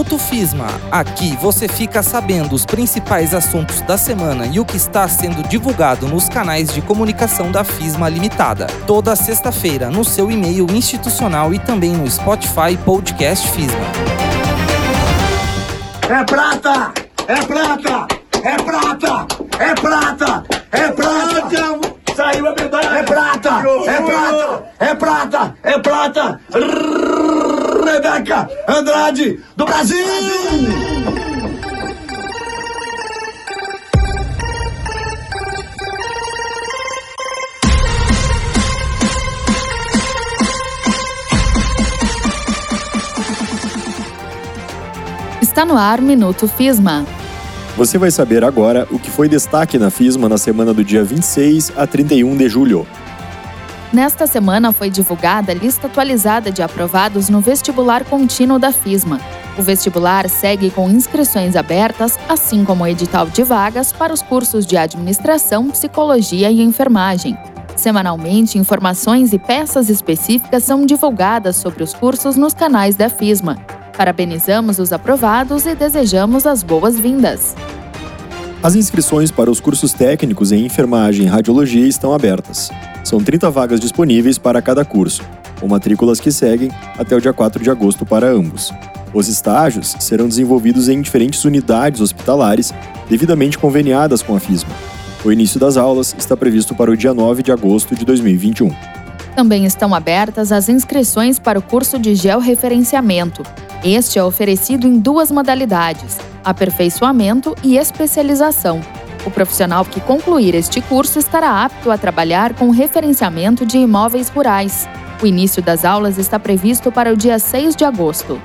Minuto FISMA. Aqui você fica sabendo os principais assuntos da semana e o que está sendo divulgado nos canais de comunicação da FISMA Limitada. Toda sexta-feira no seu e-mail institucional e também no Spotify Podcast FISMA. É prata! É prata! É prata! É prata! É prata! Saiu a medalha! É prata! É prata! É prata! É prata! Andrade do Brasil! Está no ar Minuto FISMA. Você vai saber agora o que foi destaque na FISMA na semana do dia 26 a 31 de julho. Nesta semana foi divulgada a lista atualizada de aprovados no vestibular contínuo da FISMA. O vestibular segue com inscrições abertas, assim como o edital de vagas para os cursos de administração, psicologia e enfermagem. Semanalmente, informações e peças específicas são divulgadas sobre os cursos nos canais da FISMA. Parabenizamos os aprovados e desejamos as boas-vindas. As inscrições para os cursos técnicos em enfermagem e radiologia estão abertas. São 30 vagas disponíveis para cada curso, com matrículas que seguem até o dia 4 de agosto para ambos. Os estágios serão desenvolvidos em diferentes unidades hospitalares devidamente conveniadas com a FISMA. O início das aulas está previsto para o dia 9 de agosto de 2021. Também estão abertas as inscrições para o curso de georreferenciamento. Este é oferecido em duas modalidades: aperfeiçoamento e especialização. O profissional que concluir este curso estará apto a trabalhar com referenciamento de imóveis rurais. O início das aulas está previsto para o dia 6 de agosto.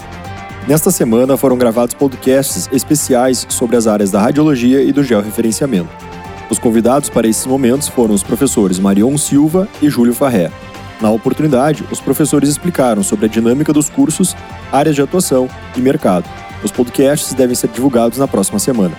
Nesta semana foram gravados podcasts especiais sobre as áreas da radiologia e do georreferenciamento. Os convidados para esses momentos foram os professores Marion Silva e Júlio Farré. Na oportunidade, os professores explicaram sobre a dinâmica dos cursos, áreas de atuação e mercado. Os podcasts devem ser divulgados na próxima semana.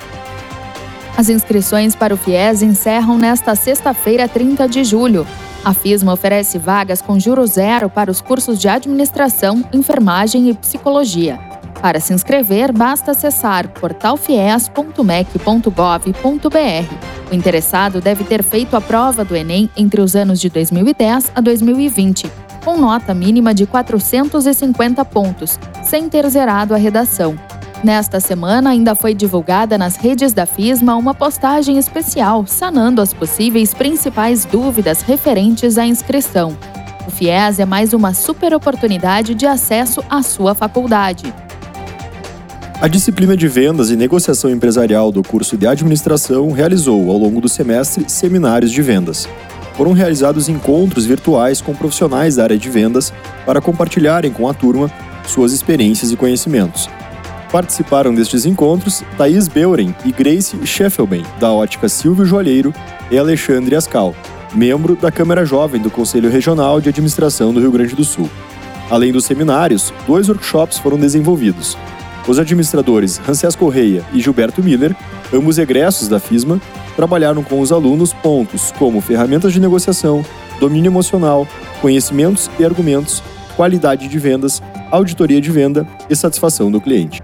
As inscrições para o FIES encerram nesta sexta-feira, 30 de julho. A FISMA oferece vagas com juro zero para os cursos de administração, enfermagem e psicologia. Para se inscrever, basta acessar portalfies.mec.gov.br. O interessado deve ter feito a prova do Enem entre os anos de 2010 a 2020, com nota mínima de 450 pontos, sem ter zerado a redação. Nesta semana, ainda foi divulgada nas redes da FISMA uma postagem especial sanando as possíveis principais dúvidas referentes à inscrição. O FIES é mais uma super oportunidade de acesso à sua faculdade. A disciplina de vendas e negociação empresarial do curso de administração realizou, ao longo do semestre, seminários de vendas. Foram realizados encontros virtuais com profissionais da área de vendas para compartilharem com a turma suas experiências e conhecimentos. Participaram destes encontros Thaís Beuren e Grace Scheffelben, da ótica Silvio Joalheiro, e Alexandre Ascal, membro da Câmara Jovem do Conselho Regional de Administração do Rio Grande do Sul. Além dos seminários, dois workshops foram desenvolvidos. Os administradores Rancés Correia e Gilberto Miller, ambos egressos da FISMA, trabalharam com os alunos pontos como ferramentas de negociação, domínio emocional, conhecimentos e argumentos, qualidade de vendas, auditoria de venda e satisfação do cliente.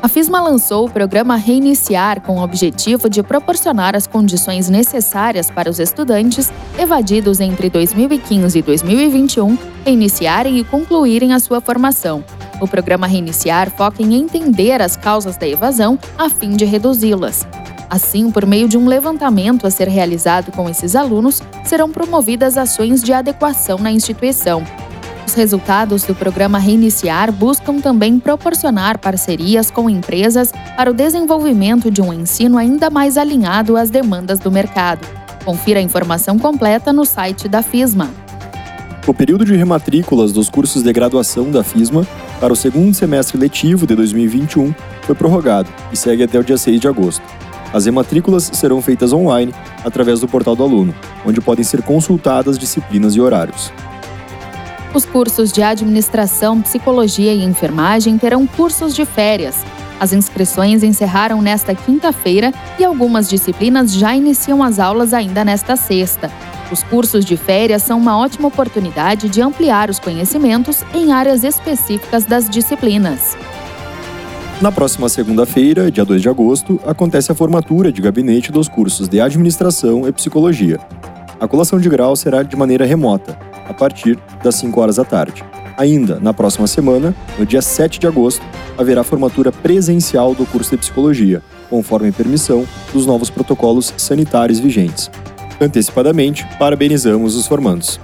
A FISMA lançou o programa Reiniciar com o objetivo de proporcionar as condições necessárias para os estudantes evadidos entre 2015 e 2021 reiniciarem e concluírem a sua formação. O programa Reiniciar foca em entender as causas da evasão a fim de reduzi-las. Assim, por meio de um levantamento a ser realizado com esses alunos, serão promovidas ações de adequação na instituição, os resultados do programa Reiniciar buscam também proporcionar parcerias com empresas para o desenvolvimento de um ensino ainda mais alinhado às demandas do mercado. Confira a informação completa no site da FISMA. O período de rematrículas dos cursos de graduação da FISMA para o segundo semestre letivo de 2021 foi prorrogado e segue até o dia 6 de agosto. As rematrículas serão feitas online através do portal do aluno, onde podem ser consultadas disciplinas e horários. Os cursos de administração, psicologia e enfermagem terão cursos de férias. As inscrições encerraram nesta quinta-feira e algumas disciplinas já iniciam as aulas ainda nesta sexta. Os cursos de férias são uma ótima oportunidade de ampliar os conhecimentos em áreas específicas das disciplinas. Na próxima segunda-feira, dia 2 de agosto, acontece a formatura de gabinete dos cursos de Administração e Psicologia. A colação de grau será de maneira remota, a partir das 5 horas da tarde. Ainda na próxima semana, no dia 7 de agosto, haverá formatura presencial do curso de Psicologia, conforme permissão dos novos protocolos sanitários vigentes. Antecipadamente, parabenizamos os formandos.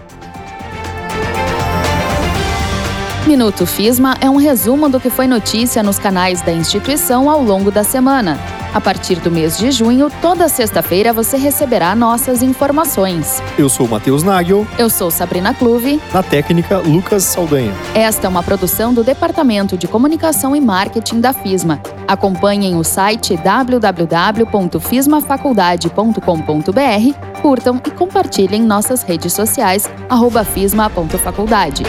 Minuto FISMA é um resumo do que foi notícia nos canais da instituição ao longo da semana. A partir do mês de junho, toda sexta-feira você receberá nossas informações. Eu sou Matheus Nagel. Eu sou Sabrina Clube. Na técnica, Lucas Saldanha. Esta é uma produção do Departamento de Comunicação e Marketing da FISMA. Acompanhem o site www.fismafaculdade.com.br, curtam e compartilhem nossas redes sociais, arroba fisma.faculdade.